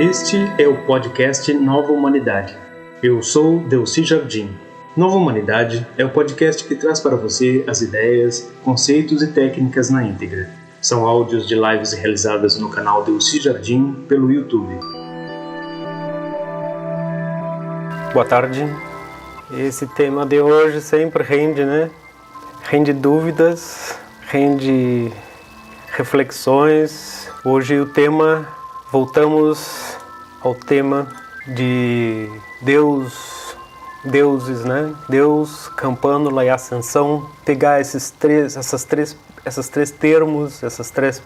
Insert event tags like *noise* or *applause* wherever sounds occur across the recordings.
Este é o podcast Nova Humanidade. Eu sou Delci Jardim. Nova Humanidade é o podcast que traz para você as ideias, conceitos e técnicas na íntegra. São áudios de lives realizadas no canal Delci Jardim pelo YouTube. Boa tarde. Esse tema de hoje sempre rende, né? Rende dúvidas, rende reflexões. Hoje o tema, voltamos ao tema de Deus, deuses, né? Deus, Campânula e Ascensão. Pegar esses três, essas três, essas três termos, essas três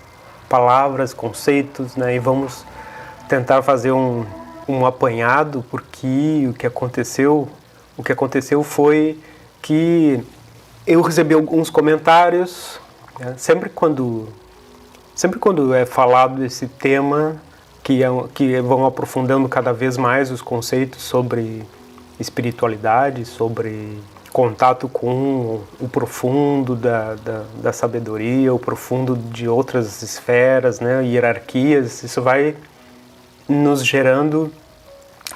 palavras, conceitos, né? E vamos tentar fazer um, um apanhado, porque o que aconteceu, o que aconteceu foi que eu recebi alguns comentários, né? sempre quando sempre quando é falado esse tema que, que vão aprofundando cada vez mais os conceitos sobre espiritualidade, sobre contato com o profundo da, da, da, sabedoria, o profundo de outras esferas, né, hierarquias, isso vai nos gerando,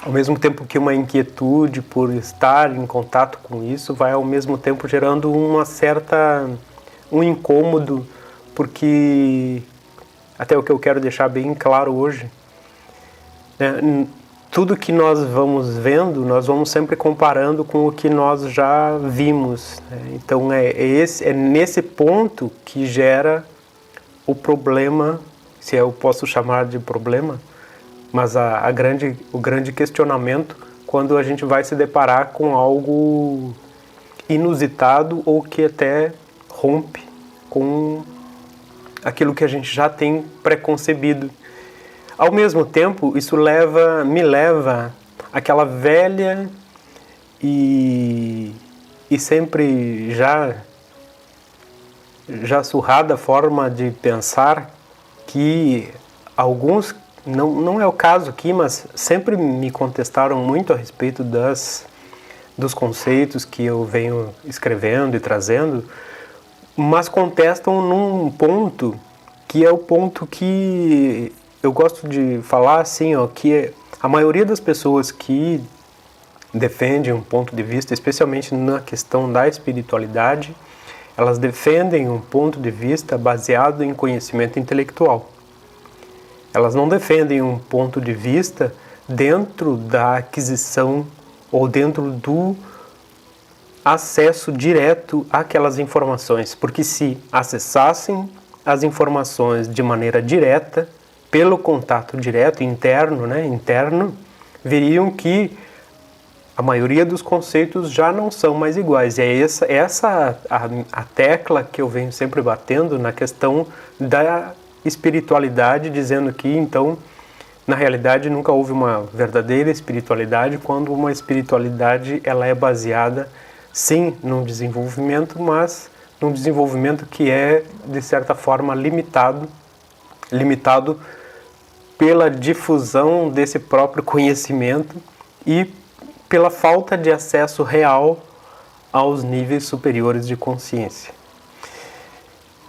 ao mesmo tempo que uma inquietude por estar em contato com isso, vai ao mesmo tempo gerando uma certa um incômodo, porque até o que eu quero deixar bem claro hoje, né, tudo que nós vamos vendo, nós vamos sempre comparando com o que nós já vimos. Né? Então é, é, esse, é nesse ponto que gera o problema, se eu posso chamar de problema, mas a, a grande, o grande questionamento quando a gente vai se deparar com algo inusitado ou que até rompe com aquilo que a gente já tem preconcebido. Ao mesmo tempo, isso leva, me leva àquela velha e, e sempre já já surrada forma de pensar que alguns não, não é o caso aqui, mas sempre me contestaram muito a respeito das dos conceitos que eu venho escrevendo e trazendo, mas contestam num ponto que é o ponto que eu gosto de falar assim, ó, que a maioria das pessoas que defendem um ponto de vista, especialmente na questão da espiritualidade, elas defendem um ponto de vista baseado em conhecimento intelectual. Elas não defendem um ponto de vista dentro da aquisição ou dentro do acesso direto àquelas informações, porque se acessassem as informações de maneira direta, pelo contato direto interno, né, interno, veriam que a maioria dos conceitos já não são mais iguais. E é essa, essa a, a tecla que eu venho sempre batendo na questão da espiritualidade, dizendo que então na realidade nunca houve uma verdadeira espiritualidade quando uma espiritualidade ela é baseada sim num desenvolvimento, mas num desenvolvimento que é de certa forma limitado, limitado pela difusão desse próprio conhecimento e pela falta de acesso real aos níveis superiores de consciência.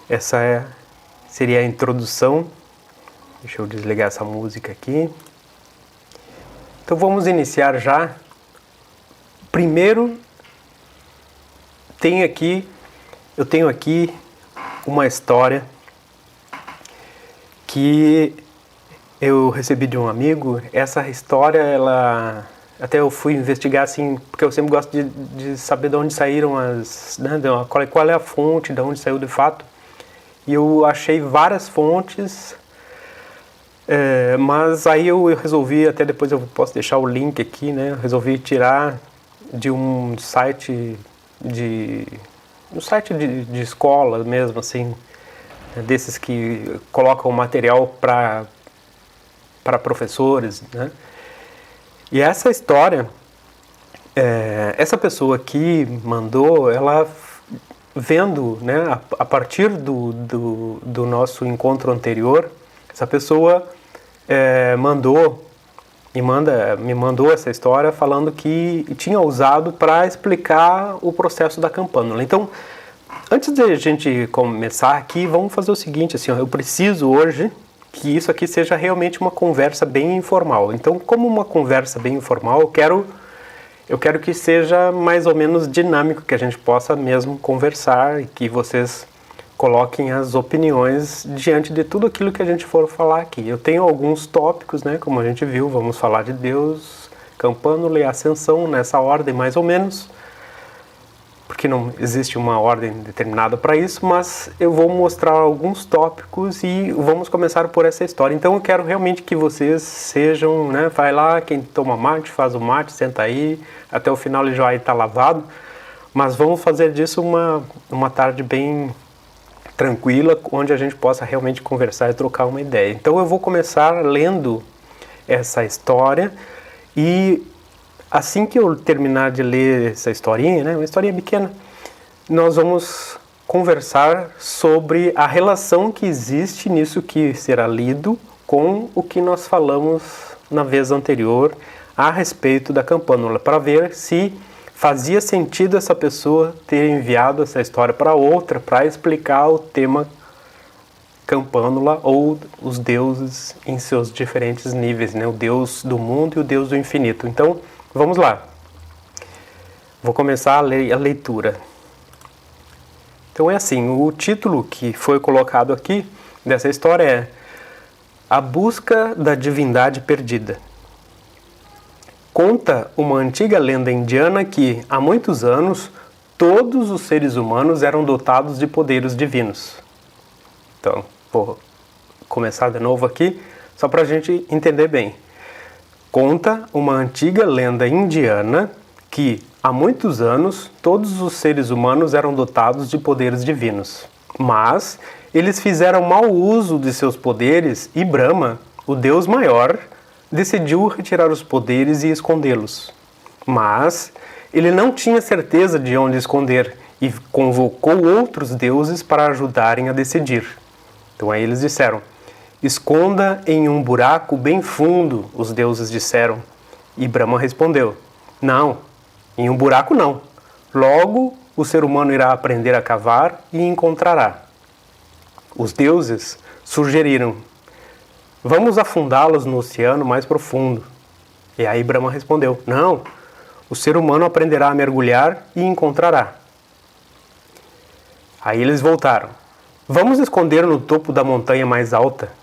Essa é, seria a introdução. Deixa eu desligar essa música aqui. Então vamos iniciar já. Primeiro, tem aqui, eu tenho aqui uma história que eu recebi de um amigo. Essa história, ela até eu fui investigar assim, porque eu sempre gosto de, de saber de onde saíram as, né, qual, é, qual é a fonte, de onde saiu de fato. E eu achei várias fontes, é, mas aí eu, eu, resolvi, até depois eu posso deixar o link aqui, né? resolvi tirar de um site de um site de, de escola mesmo, assim, desses que colocam material para para professores, né? E essa história, é, essa pessoa que mandou, ela vendo, né, a, a partir do, do, do, nosso encontro anterior, essa pessoa é, mandou me manda me mandou essa história falando que tinha usado para explicar o processo da campânula. Então, antes de a gente começar aqui, vamos fazer o seguinte, assim, ó, eu preciso hoje que isso aqui seja realmente uma conversa bem informal. Então, como uma conversa bem informal, eu quero eu quero que seja mais ou menos dinâmico, que a gente possa mesmo conversar e que vocês coloquem as opiniões diante de tudo aquilo que a gente for falar aqui. Eu tenho alguns tópicos, né, como a gente viu, vamos falar de Deus, Campânula e Ascensão nessa ordem mais ou menos porque não existe uma ordem determinada para isso, mas eu vou mostrar alguns tópicos e vamos começar por essa história. Então eu quero realmente que vocês sejam, né, vai lá, quem toma mate, faz o mate, senta aí, até o final ele já vai estar lavado, mas vamos fazer disso uma, uma tarde bem tranquila, onde a gente possa realmente conversar e trocar uma ideia. Então eu vou começar lendo essa história e Assim que eu terminar de ler essa historinha, né, uma historinha pequena, nós vamos conversar sobre a relação que existe nisso que será lido com o que nós falamos na vez anterior a respeito da campânula, para ver se fazia sentido essa pessoa ter enviado essa história para outra para explicar o tema campânula ou os deuses em seus diferentes níveis, né? o deus do mundo e o deus do infinito. Então, Vamos lá. Vou começar a, a leitura. Então é assim, o título que foi colocado aqui dessa história é A Busca da Divindade Perdida. Conta uma antiga lenda indiana que, há muitos anos, todos os seres humanos eram dotados de poderes divinos. Então, vou começar de novo aqui, só para a gente entender bem. Conta uma antiga lenda indiana que, há muitos anos, todos os seres humanos eram dotados de poderes divinos. Mas eles fizeram mau uso de seus poderes e Brahma, o deus maior, decidiu retirar os poderes e escondê-los. Mas ele não tinha certeza de onde esconder e convocou outros deuses para ajudarem a decidir. Então aí eles disseram: Esconda em um buraco bem fundo, os deuses disseram. E Brahma respondeu: Não, em um buraco não. Logo o ser humano irá aprender a cavar e encontrará. Os deuses sugeriram: Vamos afundá-los no oceano mais profundo. E aí Brahma respondeu: Não, o ser humano aprenderá a mergulhar e encontrará. Aí eles voltaram: Vamos esconder no topo da montanha mais alta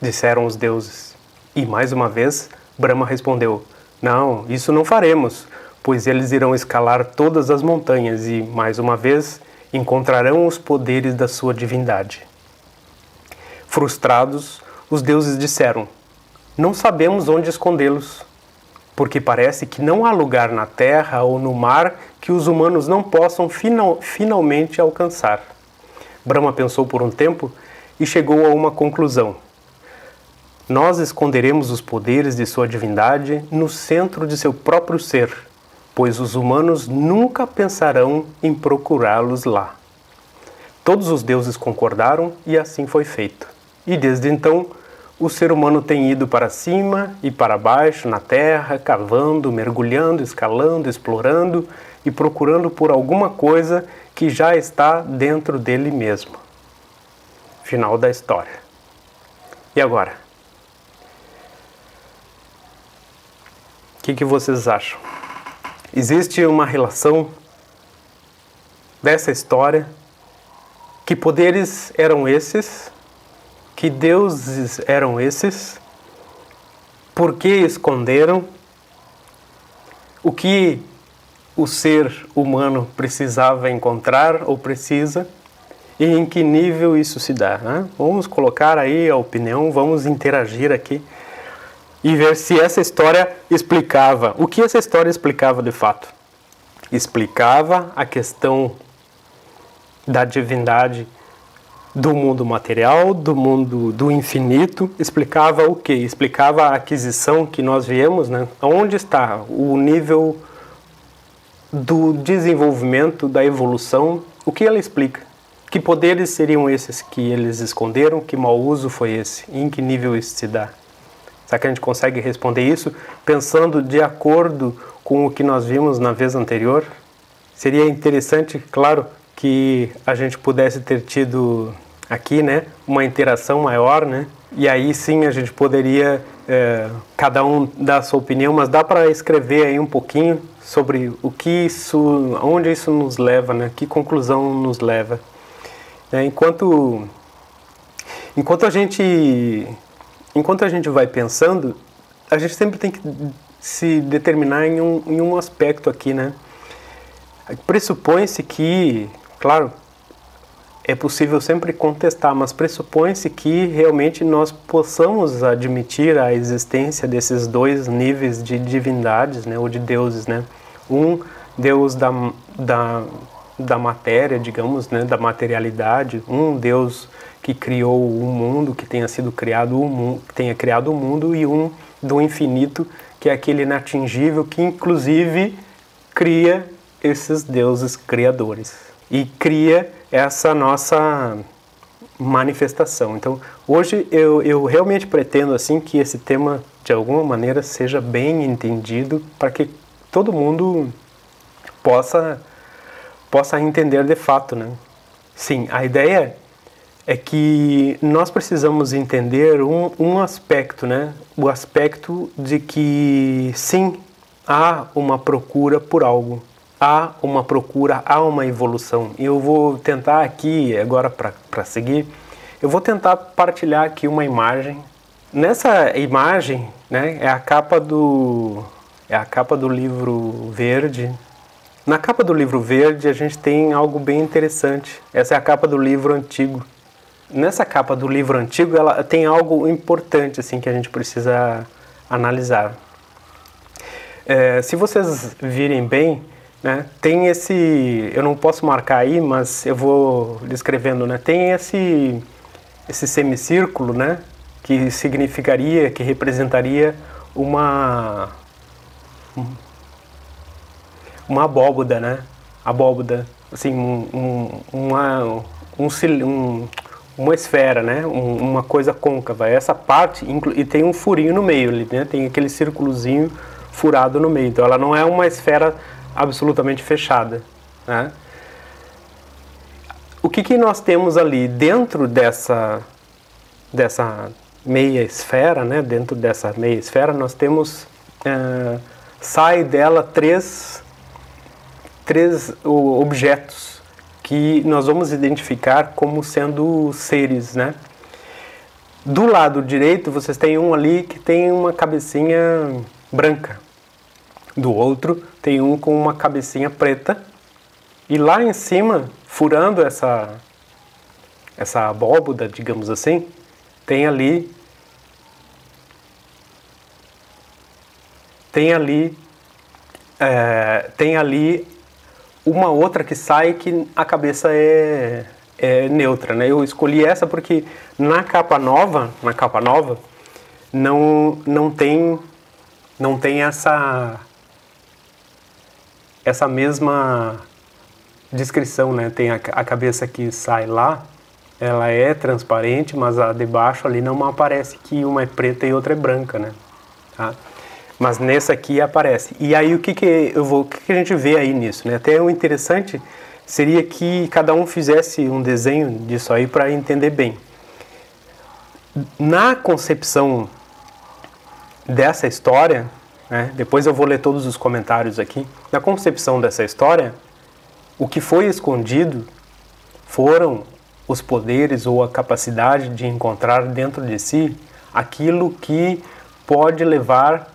disseram os deuses. E mais uma vez, Brahma respondeu: Não, isso não faremos, pois eles irão escalar todas as montanhas e, mais uma vez, encontrarão os poderes da sua divindade. Frustrados, os deuses disseram: Não sabemos onde escondê-los, porque parece que não há lugar na terra ou no mar que os humanos não possam final, finalmente alcançar. Brahma pensou por um tempo e chegou a uma conclusão. Nós esconderemos os poderes de sua divindade no centro de seu próprio ser, pois os humanos nunca pensarão em procurá-los lá. Todos os deuses concordaram e assim foi feito. E desde então, o ser humano tem ido para cima e para baixo na terra, cavando, mergulhando, escalando, explorando e procurando por alguma coisa que já está dentro dele mesmo. Final da história. E agora? Que, que vocês acham? Existe uma relação dessa história? Que poderes eram esses? Que deuses eram esses? Por que esconderam? O que o ser humano precisava encontrar ou precisa? E em que nível isso se dá? Né? Vamos colocar aí a opinião, vamos interagir aqui e ver se essa história explicava. O que essa história explicava de fato? Explicava a questão da divindade do mundo material, do mundo do infinito, explicava o que? Explicava a aquisição que nós viemos, né? Onde está o nível do desenvolvimento, da evolução? O que ela explica? Que poderes seriam esses que eles esconderam? Que mau uso foi esse? Em que nível isso se dá? Será que a gente consegue responder isso pensando de acordo com o que nós vimos na vez anterior? Seria interessante, claro, que a gente pudesse ter tido aqui, né? Uma interação maior, né? E aí sim a gente poderia é, cada um dar a sua opinião, mas dá para escrever aí um pouquinho sobre o que isso, onde isso nos leva, né? Que conclusão nos leva. É, enquanto enquanto a gente enquanto a gente vai pensando, a gente sempre tem que se determinar em um, em um aspecto aqui, né? Pressupõe-se que, claro, é possível sempre contestar, mas pressupõe-se que realmente nós possamos admitir a existência desses dois níveis de divindades, né, ou de deuses, né? Um Deus da, da, da matéria, digamos, né, da materialidade, um Deus que criou o mundo, que tenha sido criado o mundo, tenha criado o mundo e um do infinito, que é aquele inatingível que inclusive cria esses deuses criadores e cria essa nossa manifestação. Então, hoje eu, eu realmente pretendo assim que esse tema de alguma maneira seja bem entendido para que todo mundo possa possa entender de fato, né? Sim, a ideia é que nós precisamos entender um, um aspecto, né? O aspecto de que sim há uma procura por algo, há uma procura, há uma evolução. E eu vou tentar aqui, agora para seguir, eu vou tentar partilhar aqui uma imagem. Nessa imagem, né, é a capa do é a capa do livro verde. Na capa do livro verde a gente tem algo bem interessante. Essa é a capa do livro antigo. Nessa capa do livro antigo ela tem algo importante assim que a gente precisa analisar. É, se vocês virem bem, né? Tem esse, eu não posso marcar aí, mas eu vou descrevendo, né? Tem esse esse semicírculo, né? Que significaria, que representaria uma uma abóboda, né? Abóboda, assim, um, uma um, um, uma esfera, né? Um, uma coisa côncava. Essa parte e tem um furinho no meio, né? Tem aquele círculozinho furado no meio. Então ela não é uma esfera absolutamente fechada. Né? O que, que nós temos ali dentro dessa, dessa meia esfera, né? dentro dessa meia esfera, nós temos, é, sai dela três, três objetos que nós vamos identificar como sendo seres, né? Do lado direito, vocês têm um ali que tem uma cabecinha branca, do outro tem um com uma cabecinha preta e lá em cima, furando essa essa abóboda, digamos assim, tem ali tem ali é, tem ali uma outra que sai que a cabeça é, é neutra, né? Eu escolhi essa porque na capa nova, na capa nova, não não tem não tem essa essa mesma descrição, né? Tem a, a cabeça que sai lá, ela é transparente, mas a de baixo ali não aparece que uma é preta e outra é branca, né? Tá? Mas nessa aqui aparece. E aí o que que eu vou, o que, que a gente vê aí nisso, né? Até o interessante seria que cada um fizesse um desenho disso aí para entender bem. Na concepção dessa história, né? Depois eu vou ler todos os comentários aqui. Na concepção dessa história, o que foi escondido foram os poderes ou a capacidade de encontrar dentro de si aquilo que pode levar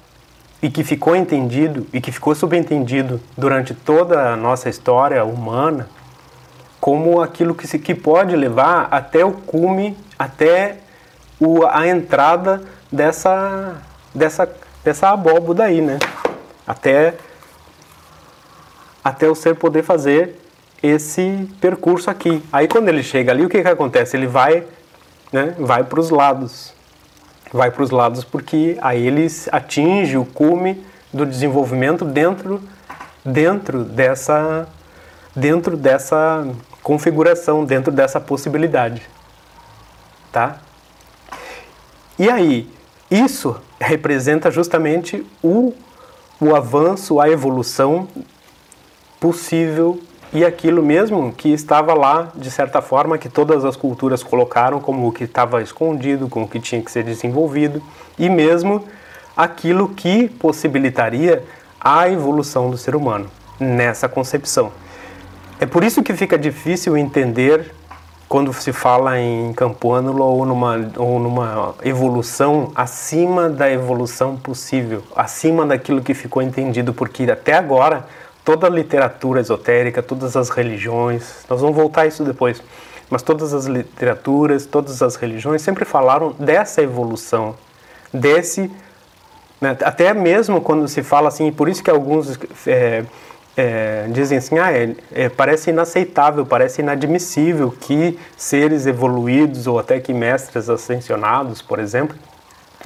e que ficou entendido e que ficou subentendido durante toda a nossa história humana como aquilo que se que pode levar até o cume, até o, a entrada dessa dessa dessa abóboda aí, né? Até, até o ser poder fazer esse percurso aqui. Aí quando ele chega ali, o que, que acontece? Ele vai, né, vai para os lados. Vai para os lados porque aí ele atinge o cume do desenvolvimento dentro, dentro, dessa, dentro dessa configuração, dentro dessa possibilidade. Tá? E aí, isso representa justamente o, o avanço, a evolução possível e aquilo mesmo que estava lá, de certa forma, que todas as culturas colocaram como o que estava escondido, como o que tinha que ser desenvolvido, e mesmo aquilo que possibilitaria a evolução do ser humano nessa concepção. É por isso que fica difícil entender quando se fala em campo ânulo ou numa, ou numa evolução acima da evolução possível, acima daquilo que ficou entendido, porque até agora toda a literatura esotérica, todas as religiões, nós vamos voltar a isso depois, mas todas as literaturas, todas as religiões sempre falaram dessa evolução, desse. Né, até mesmo quando se fala assim, por isso que alguns é, é, dizem assim, ah, é, é, parece inaceitável, parece inadmissível que seres evoluídos ou até que mestres ascensionados, por exemplo,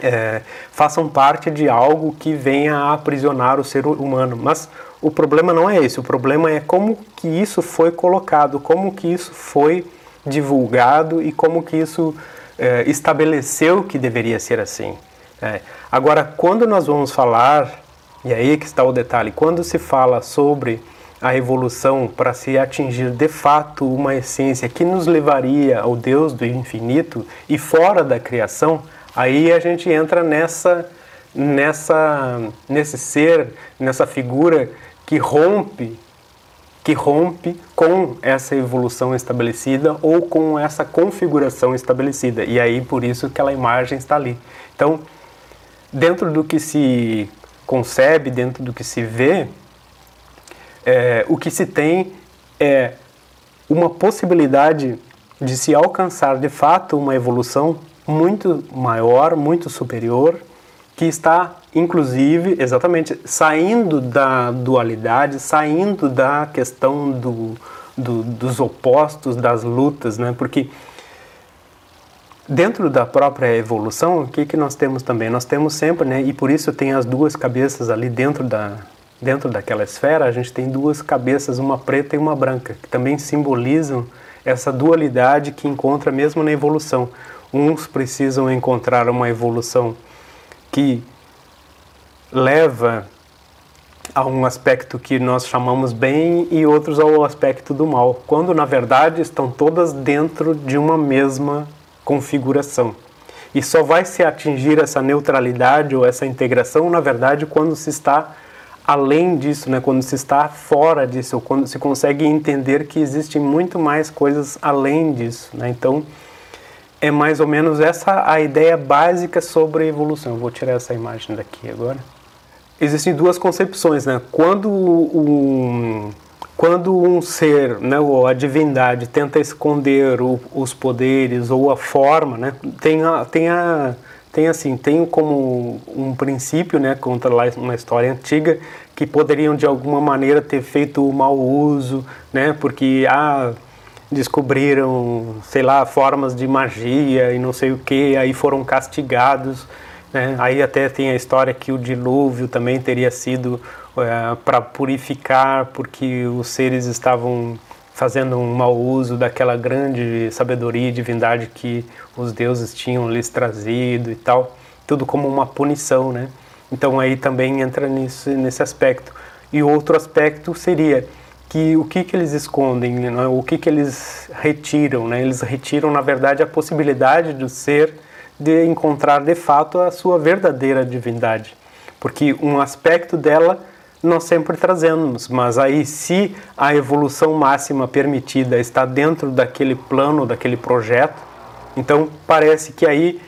é, façam parte de algo que venha a aprisionar o ser humano. Mas o problema não é esse, o problema é como que isso foi colocado, como que isso foi divulgado e como que isso é, estabeleceu que deveria ser assim. É. Agora, quando nós vamos falar, e aí que está o detalhe, quando se fala sobre a evolução para se atingir de fato uma essência que nos levaria ao Deus do infinito e fora da criação, aí a gente entra nessa nessa nesse ser, nessa figura que rompe que rompe com essa evolução estabelecida ou com essa configuração estabelecida. E aí por isso que aquela imagem está ali. Então, dentro do que se concebe, dentro do que se vê, é, o que se tem é uma possibilidade de se alcançar de fato uma evolução muito maior, muito superior, que está inclusive exatamente saindo da dualidade, saindo da questão do, do, dos opostos, das lutas, né? Porque dentro da própria evolução, o que que nós temos também? Nós temos sempre, né? E por isso tem as duas cabeças ali dentro da dentro daquela esfera, a gente tem duas cabeças, uma preta e uma branca, que também simbolizam essa dualidade que encontra mesmo na evolução. Uns precisam encontrar uma evolução que leva a um aspecto que nós chamamos bem e outros ao aspecto do mal, quando na verdade estão todas dentro de uma mesma configuração. E só vai se atingir essa neutralidade ou essa integração, na verdade, quando se está além disso, né? quando se está fora disso, ou quando se consegue entender que existem muito mais coisas além disso. Né? Então, é mais ou menos essa a ideia básica sobre evolução. Eu vou tirar essa imagem daqui agora existem duas concepções, né? Quando um, quando um ser, né, ou a divindade tenta esconder o, os poderes ou a forma, né, tem a, tem a tem assim, tem como um princípio, né, conta lá uma história antiga que poderiam de alguma maneira ter feito mau uso, né, porque ah, descobriram, sei lá, formas de magia e não sei o que, aí foram castigados né? Aí até tem a história que o dilúvio também teria sido é, para purificar, porque os seres estavam fazendo um mau uso daquela grande sabedoria e divindade que os deuses tinham lhes trazido e tal, tudo como uma punição, né? Então aí também entra nisso, nesse aspecto. E outro aspecto seria que o que, que eles escondem, né? o que, que eles retiram, né? Eles retiram, na verdade, a possibilidade do ser de encontrar de fato a sua verdadeira divindade. Porque um aspecto dela nós sempre trazemos, mas aí se a evolução máxima permitida está dentro daquele plano, daquele projeto, então parece que aí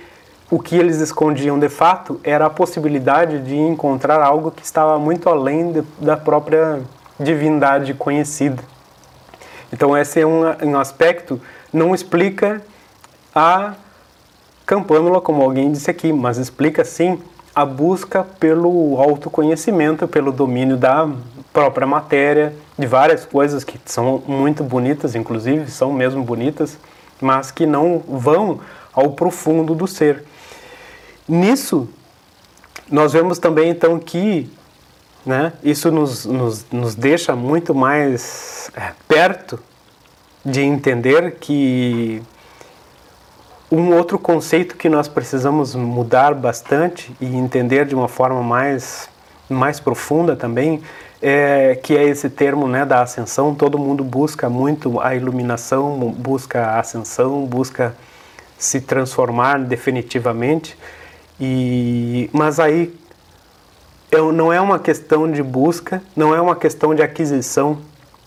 o que eles escondiam de fato era a possibilidade de encontrar algo que estava muito além de, da própria divindade conhecida. Então esse é um, um aspecto não explica a Campânula, como alguém disse aqui, mas explica sim a busca pelo autoconhecimento, pelo domínio da própria matéria, de várias coisas que são muito bonitas, inclusive são mesmo bonitas, mas que não vão ao profundo do ser. Nisso, nós vemos também então que né, isso nos, nos, nos deixa muito mais é, perto de entender que um outro conceito que nós precisamos mudar bastante e entender de uma forma mais, mais profunda também é, que é esse termo né, da ascensão. Todo mundo busca muito a iluminação, busca a ascensão, busca se transformar definitivamente. E, mas aí eu, não é uma questão de busca, não é uma questão de aquisição,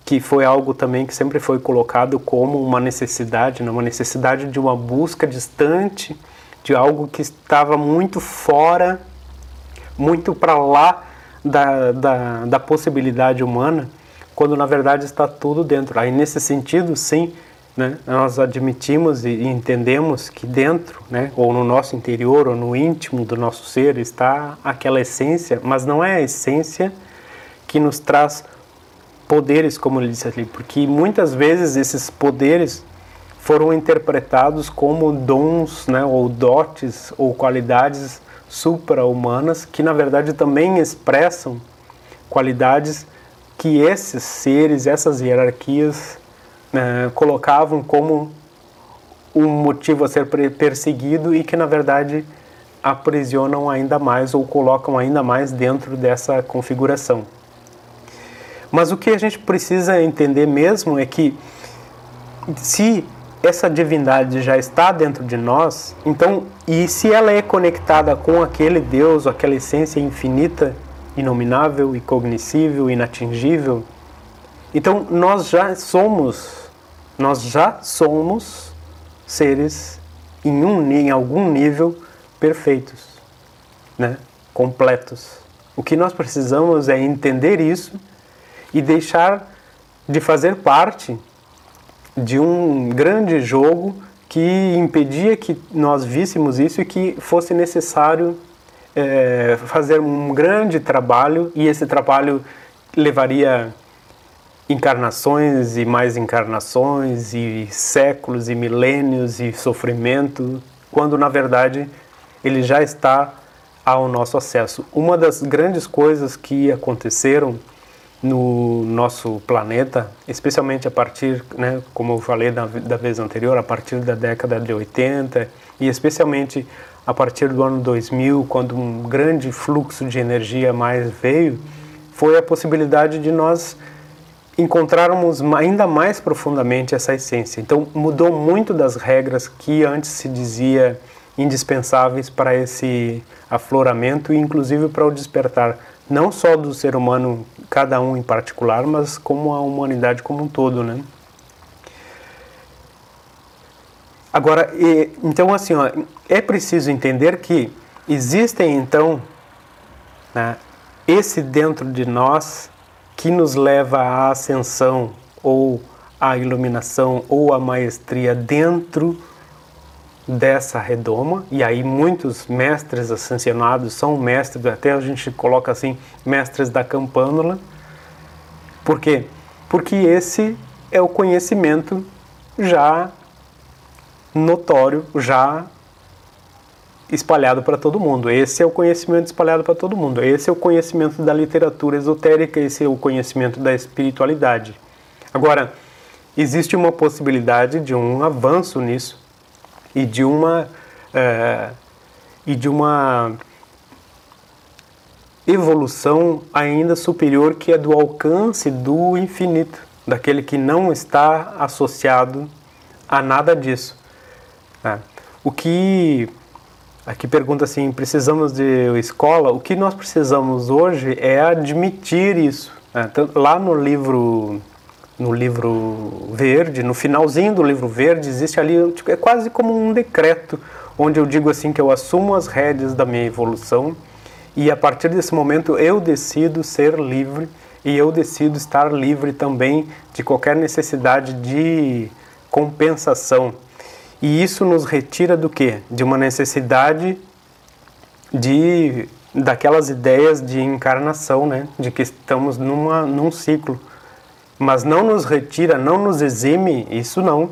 que foi algo também que sempre foi colocado como uma necessidade, né? uma necessidade de uma busca distante, de algo que estava muito fora, muito para lá da, da, da possibilidade humana, quando na verdade está tudo dentro. Aí nesse sentido, sim, né, nós admitimos e entendemos que dentro, né, ou no nosso interior, ou no íntimo do nosso ser, está aquela essência, mas não é a essência que nos traz poderes, como ele disse ali, porque muitas vezes esses poderes foram interpretados como dons, né, ou dotes, ou qualidades supra-humanas, que na verdade também expressam qualidades que esses seres, essas hierarquias é, colocavam como um motivo a ser perseguido e que na verdade aprisionam ainda mais ou colocam ainda mais dentro dessa configuração. Mas o que a gente precisa entender mesmo é que se essa divindade já está dentro de nós, então, e se ela é conectada com aquele Deus, aquela essência infinita, inominável, incognoscível, inatingível, então nós já somos nós já somos seres em, um, em algum nível perfeitos, né? completos. O que nós precisamos é entender isso e deixar de fazer parte de um grande jogo que impedia que nós víssemos isso e que fosse necessário é, fazer um grande trabalho e esse trabalho levaria encarnações e mais encarnações e séculos e milênios e sofrimento, quando na verdade ele já está ao nosso acesso. Uma das grandes coisas que aconteceram no nosso planeta, especialmente a partir, né, como eu falei da, da vez anterior, a partir da década de 80 e especialmente a partir do ano 2000, quando um grande fluxo de energia mais veio, foi a possibilidade de nós encontrarmos ainda mais profundamente essa essência. Então mudou muito das regras que antes se dizia indispensáveis para esse afloramento e inclusive para o despertar não só do ser humano cada um em particular, mas como a humanidade como um todo, né? Agora, então assim, ó, é preciso entender que existem então né, esse dentro de nós que nos leva à ascensão ou à iluminação ou à maestria dentro dessa redoma, e aí muitos mestres ascensionados são mestres, até a gente coloca assim, mestres da campânula. Por quê? Porque esse é o conhecimento já notório, já espalhado para todo mundo. Esse é o conhecimento espalhado para todo mundo. Esse é o conhecimento da literatura esotérica, esse é o conhecimento da espiritualidade. Agora, existe uma possibilidade de um avanço nisso e de uma é, e de uma evolução ainda superior que é do alcance do infinito, daquele que não está associado a nada disso. Né? O que Aqui pergunta assim: precisamos de escola? O que nós precisamos hoje é admitir isso. Né? Lá no livro, no livro verde, no finalzinho do livro verde, existe ali tipo, é quase como um decreto onde eu digo assim que eu assumo as rédeas da minha evolução e a partir desse momento eu decido ser livre e eu decido estar livre também de qualquer necessidade de compensação e isso nos retira do quê? De uma necessidade de daquelas ideias de encarnação, né? De que estamos numa num ciclo. Mas não nos retira, não nos exime, isso não,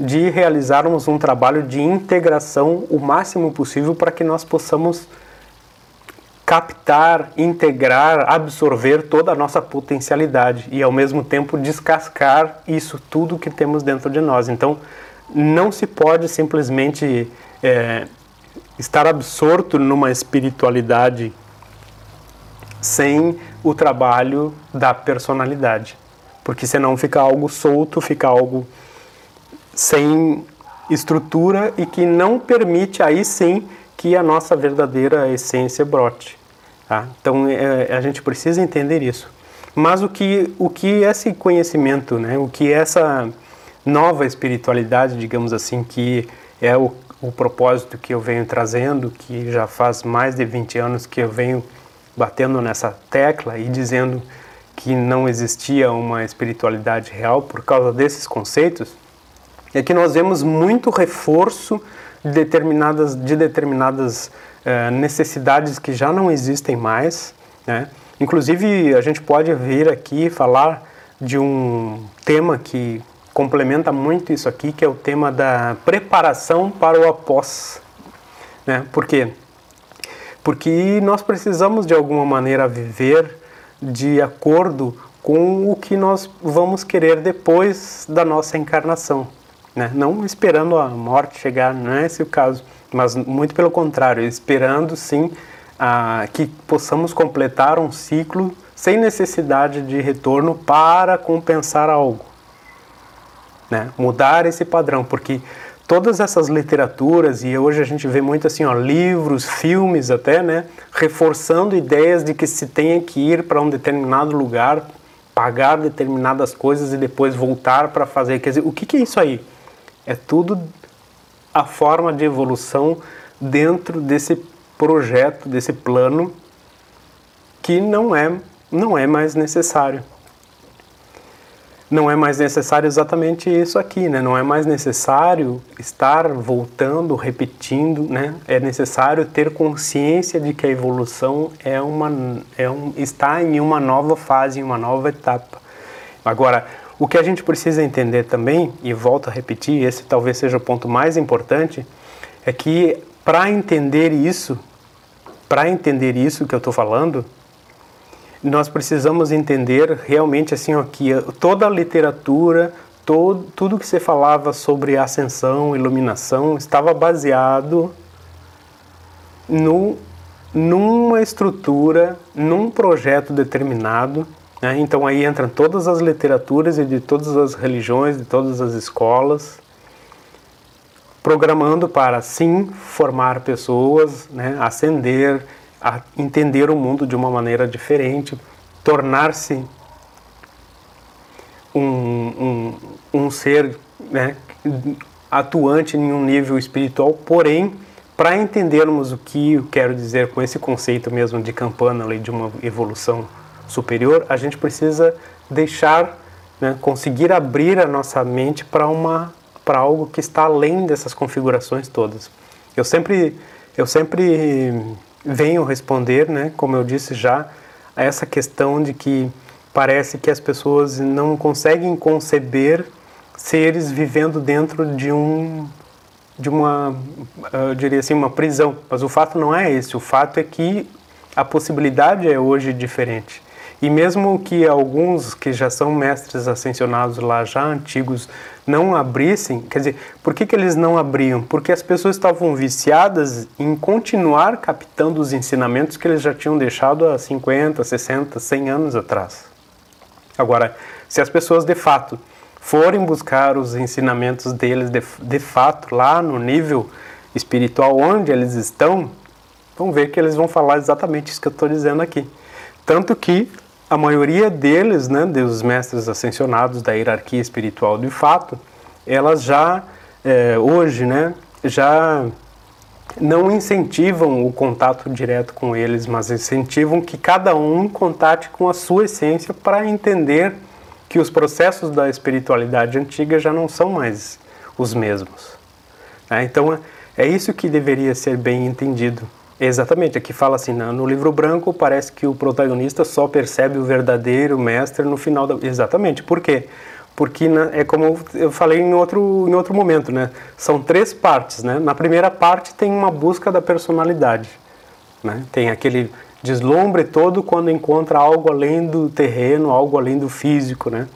de realizarmos um trabalho de integração o máximo possível para que nós possamos captar, integrar, absorver toda a nossa potencialidade e ao mesmo tempo descascar isso tudo que temos dentro de nós. Então, não se pode simplesmente é, estar absorto numa espiritualidade sem o trabalho da personalidade. Porque senão fica algo solto, fica algo sem estrutura e que não permite aí sim que a nossa verdadeira essência brote. Tá? Então é, a gente precisa entender isso. Mas o que, o que esse conhecimento, né, o que essa nova espiritualidade, digamos assim, que é o, o propósito que eu venho trazendo, que já faz mais de 20 anos que eu venho batendo nessa tecla e dizendo que não existia uma espiritualidade real por causa desses conceitos, é que nós vemos muito reforço de determinadas, de determinadas uh, necessidades que já não existem mais. Né? Inclusive, a gente pode vir aqui falar de um tema que complementa muito isso aqui, que é o tema da preparação para o após. Né? Por quê? Porque nós precisamos, de alguma maneira, viver de acordo com o que nós vamos querer depois da nossa encarnação. Né? Não esperando a morte chegar, não é esse o caso, mas muito pelo contrário, esperando sim a, que possamos completar um ciclo sem necessidade de retorno para compensar algo. Né? Mudar esse padrão, porque todas essas literaturas, e hoje a gente vê muito assim, ó, livros, filmes até, né, reforçando ideias de que se tenha que ir para um determinado lugar, pagar determinadas coisas e depois voltar para fazer. Quer dizer, o que, que é isso aí? É tudo a forma de evolução dentro desse projeto, desse plano que não é não é mais necessário. Não é mais necessário exatamente isso aqui, né? Não é mais necessário estar voltando, repetindo, né? É necessário ter consciência de que a evolução é uma é um, está em uma nova fase, em uma nova etapa. Agora, o que a gente precisa entender também, e volto a repetir, esse talvez seja o ponto mais importante, é que para entender isso, para entender isso que eu estou falando, nós precisamos entender realmente assim ó, que toda a literatura, todo, tudo que você falava sobre ascensão, iluminação, estava baseado no, numa estrutura, num projeto determinado né? Então aí entram todas as literaturas e de todas as religiões, de todas as escolas, programando para sim formar pessoas, né? ascender, a entender o mundo de uma maneira diferente, tornar-se um, um, um ser né? atuante em um nível espiritual, porém, para entendermos o que eu quero dizer com esse conceito mesmo de campana de uma evolução superior, a gente precisa deixar, né, conseguir abrir a nossa mente para uma para algo que está além dessas configurações todas. Eu sempre eu sempre venho responder, né, como eu disse já, a essa questão de que parece que as pessoas não conseguem conceber seres vivendo dentro de um de uma eu diria assim uma prisão, mas o fato não é esse, o fato é que a possibilidade é hoje diferente. E mesmo que alguns que já são mestres ascensionados lá, já antigos, não abrissem, quer dizer, por que, que eles não abriam? Porque as pessoas estavam viciadas em continuar captando os ensinamentos que eles já tinham deixado há 50, 60, 100 anos atrás. Agora, se as pessoas de fato forem buscar os ensinamentos deles de, de fato lá no nível espiritual onde eles estão, vão ver que eles vão falar exatamente isso que eu estou dizendo aqui. Tanto que a maioria deles, né, dos mestres ascensionados da hierarquia espiritual de fato, elas já é, hoje, né, já não incentivam o contato direto com eles, mas incentivam que cada um contate com a sua essência para entender que os processos da espiritualidade antiga já não são mais os mesmos. Né? Então é isso que deveria ser bem entendido. Exatamente, aqui fala assim, no livro branco parece que o protagonista só percebe o verdadeiro mestre no final da... Exatamente, por quê? Porque é como eu falei em outro, em outro momento, né? São três partes, né? Na primeira parte tem uma busca da personalidade, né? Tem aquele deslumbre todo quando encontra algo além do terreno, algo além do físico, né?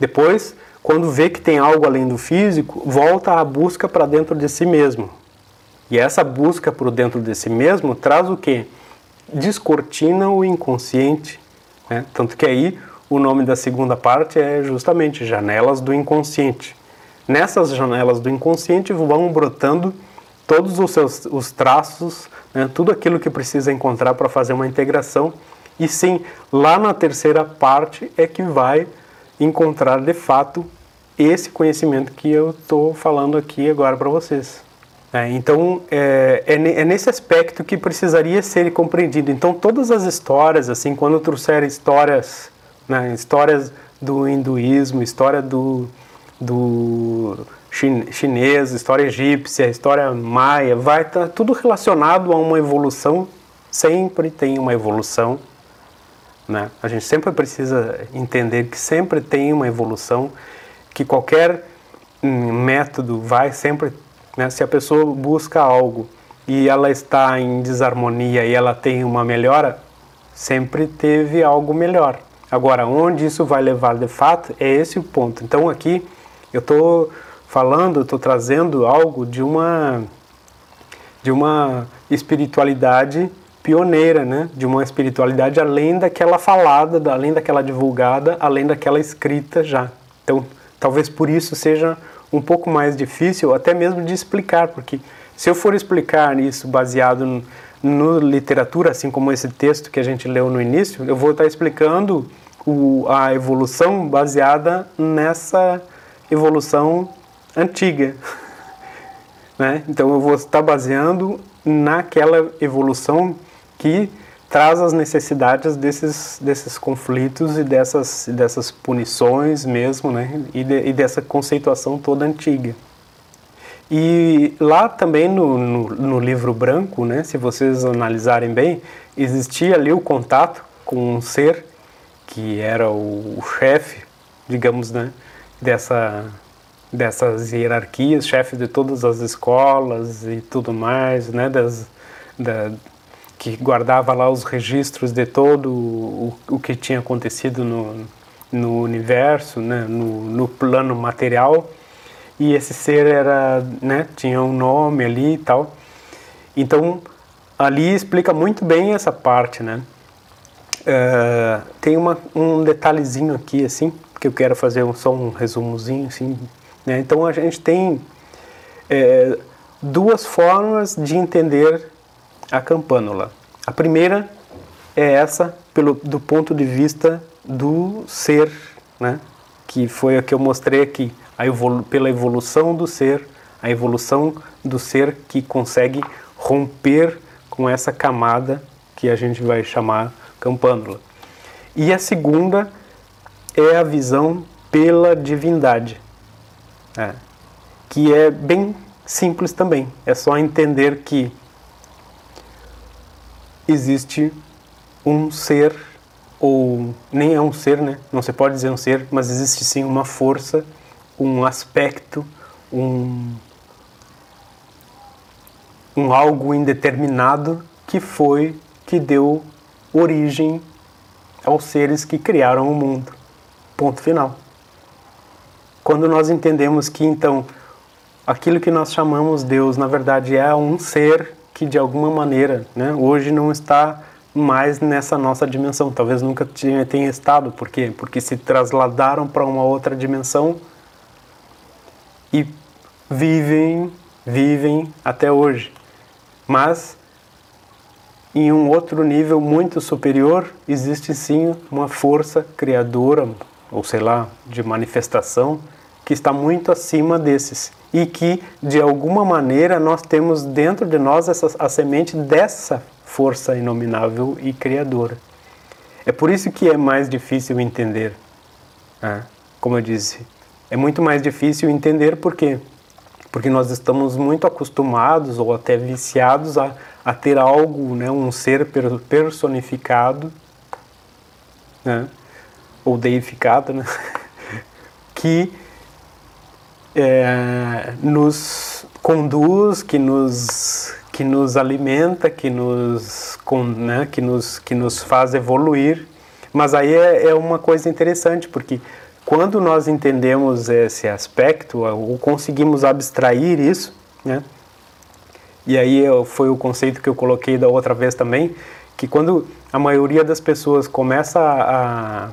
Depois, quando vê que tem algo além do físico, volta à busca para dentro de si mesmo, e essa busca por dentro de si mesmo traz o que? Descortina o inconsciente, Né? Tanto que aí o nome da segunda parte é justamente Janelas do Inconsciente. Nessas janelas do inconsciente vão brotando todos os seus os traços, né? tudo aquilo que precisa encontrar para fazer uma integração. E sim, lá na terceira parte é que vai encontrar de fato esse conhecimento que eu estou falando aqui agora para vocês. É, então, é, é, é, nesse aspecto que precisaria ser compreendido. Então, todas as histórias, assim, quando trouxer histórias, né, histórias do hinduísmo, história do, do chinês, história egípcia, história maia, vai estar tá tudo relacionado a uma evolução. Sempre tem uma evolução. Né? A gente sempre precisa entender que sempre tem uma evolução, que qualquer hum, método vai sempre né? Se a pessoa busca algo e ela está em desarmonia e ela tem uma melhora, sempre teve algo melhor. Agora, onde isso vai levar de fato é esse o ponto. Então, aqui eu estou falando, estou trazendo algo de uma de uma espiritualidade pioneira, né? De uma espiritualidade além daquela falada, além daquela divulgada, além daquela escrita já. Então, talvez por isso seja um pouco mais difícil, até mesmo de explicar, porque se eu for explicar isso baseado no, literatura, assim como esse texto que a gente leu no início, eu vou estar explicando o, a evolução baseada nessa evolução antiga. *laughs* né? Então eu vou estar baseando naquela evolução que traz as necessidades desses, desses conflitos e dessas, dessas punições mesmo, né? E, de, e dessa conceituação toda antiga. E lá também no, no, no, livro branco, né, se vocês analisarem bem, existia ali o contato com um ser que era o, o chefe, digamos, né, dessa, dessas hierarquias, chefe de todas as escolas e tudo mais, né, das, da, que guardava lá os registros de todo o, o que tinha acontecido no, no universo, né, no, no, plano material. E esse ser era, né, tinha um nome ali e tal. Então, ali explica muito bem essa parte, né? Uh, tem uma, um detalhezinho aqui, assim, que eu quero fazer um, só um resumozinho, assim. Né? Então, a gente tem é, duas formas de entender a campânula. A primeira é essa pelo, do ponto de vista do ser, né? que foi a que eu mostrei aqui, a evolu pela evolução do ser, a evolução do ser que consegue romper com essa camada que a gente vai chamar campânula. E a segunda é a visão pela divindade, né? que é bem simples também. É só entender que existe um ser, ou nem é um ser, né? Não se pode dizer um ser, mas existe sim uma força, um aspecto, um, um algo indeterminado que foi, que deu origem aos seres que criaram o mundo. Ponto final. Quando nós entendemos que então aquilo que nós chamamos Deus, na verdade, é um ser que de alguma maneira, né, hoje não está mais nessa nossa dimensão. Talvez nunca tenha, tenha estado. Por quê? Porque se trasladaram para uma outra dimensão e vivem, vivem até hoje. Mas em um outro nível muito superior existe sim uma força criadora, ou sei lá, de manifestação que está muito acima desses e que de alguma maneira nós temos dentro de nós essa, a semente dessa força inominável e criadora. É por isso que é mais difícil entender. Né? Como eu disse, é muito mais difícil entender por quê? Porque nós estamos muito acostumados ou até viciados a, a ter algo, né, um ser personificado, né, ou deificado, né, *laughs* que é, nos conduz, que nos, que nos alimenta, que nos, com, né, que, nos, que nos faz evoluir. Mas aí é, é uma coisa interessante, porque quando nós entendemos esse aspecto, ou conseguimos abstrair isso, né? E aí foi o conceito que eu coloquei da outra vez também, que quando a maioria das pessoas começa a, a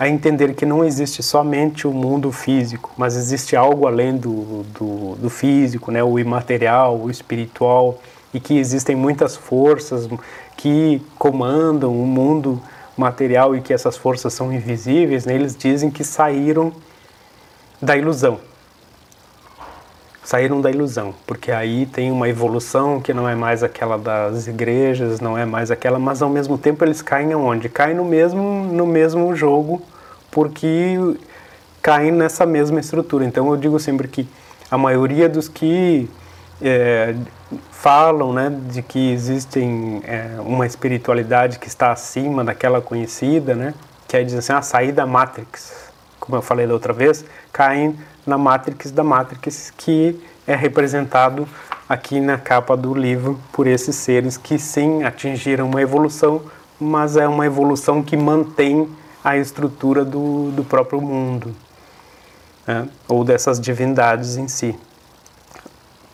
entender que não existe somente o mundo físico, mas existe algo além do, do, do físico, né, o imaterial, o espiritual, e que existem muitas forças que comandam o mundo material e que essas forças são invisíveis, né, eles dizem que saíram da ilusão. Saíram da ilusão, porque aí tem uma evolução que não é mais aquela das igrejas, não é mais aquela, mas ao mesmo tempo eles caem aonde? Caem no mesmo, no mesmo jogo, porque caem nessa mesma estrutura. Então eu digo sempre que a maioria dos que é, falam né, de que existem é, uma espiritualidade que está acima daquela conhecida, né, que é dizer assim, ah, sair da Matrix, como eu falei da outra vez, caem na Matrix da Matrix, que é representado aqui na capa do livro por esses seres que sim atingiram uma evolução, mas é uma evolução que mantém a estrutura do, do próprio mundo, né, ou dessas divindades em si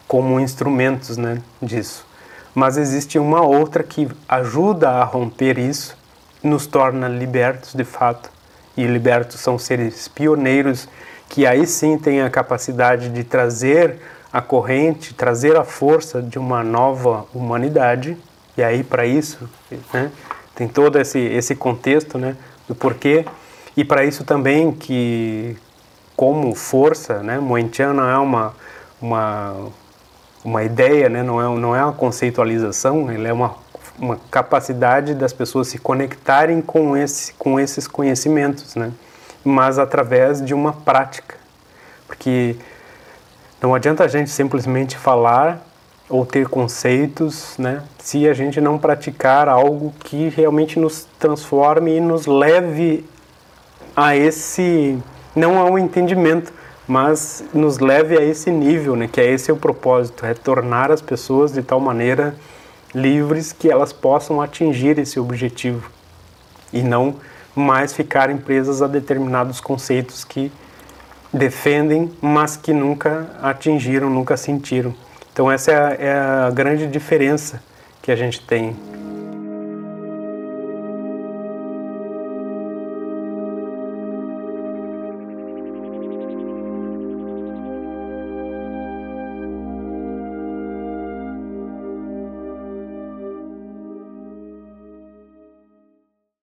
como instrumentos né, disso. Mas existe uma outra que ajuda a romper isso, nos torna libertos de fato. E libertos são seres pioneiros que aí sim têm a capacidade de trazer a corrente, trazer a força de uma nova humanidade. E aí para isso né, tem todo esse, esse contexto né, do porquê. E para isso também que como força, né, Moentian não é uma, uma uma ideia, né? não, é, não é uma conceitualização, ele é uma, uma capacidade das pessoas se conectarem com, esse, com esses conhecimentos, né? mas através de uma prática. Porque não adianta a gente simplesmente falar ou ter conceitos, né, se a gente não praticar algo que realmente nos transforme e nos leve a esse não ao entendimento, mas nos leve a esse nível, né, que é esse o propósito, é tornar as pessoas de tal maneira livres que elas possam atingir esse objetivo e não mais ficarem presas a determinados conceitos que defendem, mas que nunca atingiram, nunca sentiram. Então essa é a, é a grande diferença que a gente tem